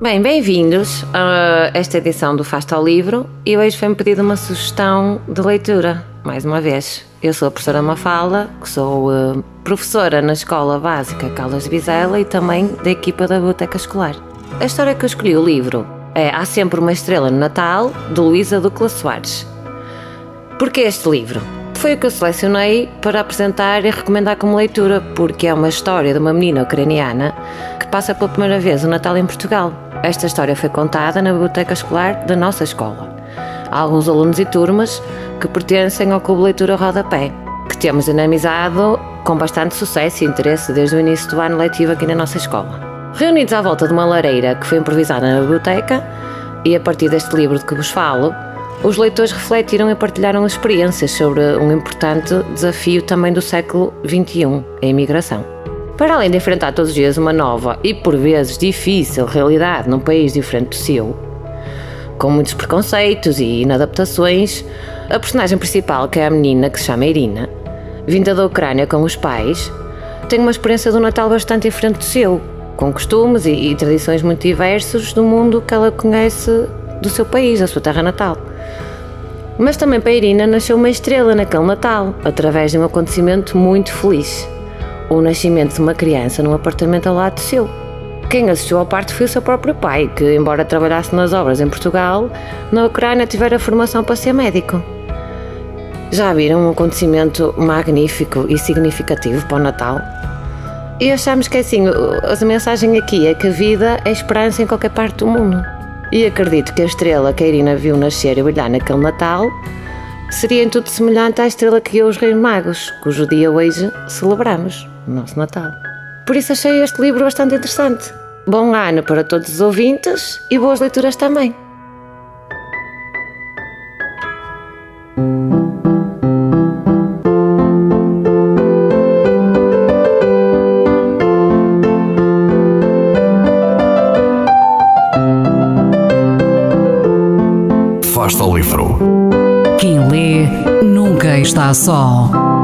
Bem, bem-vindos a esta edição do Fasta ao Livro e hoje foi-me pedida uma sugestão de leitura, mais uma vez. Eu sou a professora Mafala, que sou uh, professora na Escola Básica Caldas de Vizela e também da equipa da Biblioteca Escolar. A história que eu escolhi o livro é Há Sempre Uma Estrela no Natal, de Luísa Ducla Soares. Porquê este livro? Foi o que eu selecionei para apresentar e recomendar como leitura, porque é uma história de uma menina ucraniana que passa pela primeira vez o Natal em Portugal. Esta história foi contada na biblioteca escolar da nossa escola. Há alguns alunos e turmas que pertencem ao Clube Leitura Rodapé, que temos dinamizado com bastante sucesso e interesse desde o início do ano letivo aqui na nossa escola. Reunidos à volta de uma lareira que foi improvisada na biblioteca, e a partir deste livro de que vos falo, os leitores refletiram e partilharam experiências sobre um importante desafio também do século XXI, a imigração. Para além de enfrentar todos os dias uma nova e por vezes difícil realidade num país diferente do seu, com muitos preconceitos e inadaptações, a personagem principal, que é a menina que se chama Irina, vinda da Ucrânia com os pais, tem uma experiência do Natal bastante diferente do seu, com costumes e, e tradições muito diversos do mundo que ela conhece do seu país, da sua terra natal. Mas também para Irina nasceu uma estrela naquele Natal, através de um acontecimento muito feliz. O nascimento de uma criança num apartamento ao lado do seu. Quem assistiu ao parto foi o seu próprio pai, que, embora trabalhasse nas obras em Portugal, na Ucrânia tivera formação para ser médico. Já viram um acontecimento magnífico e significativo para o Natal? E achamos que assim, a mensagem aqui é que a vida é esperança em qualquer parte do mundo. E acredito que a estrela que a Irina viu nascer e brilhar naquele Natal seria em tudo semelhante à estrela que guiou os Reis Magos, cujo dia hoje celebramos, o nosso Natal. Por isso achei este livro bastante interessante. Bom ano para todos os ouvintes e boas leituras também. Fasta ao livro. Quem lê nunca está só.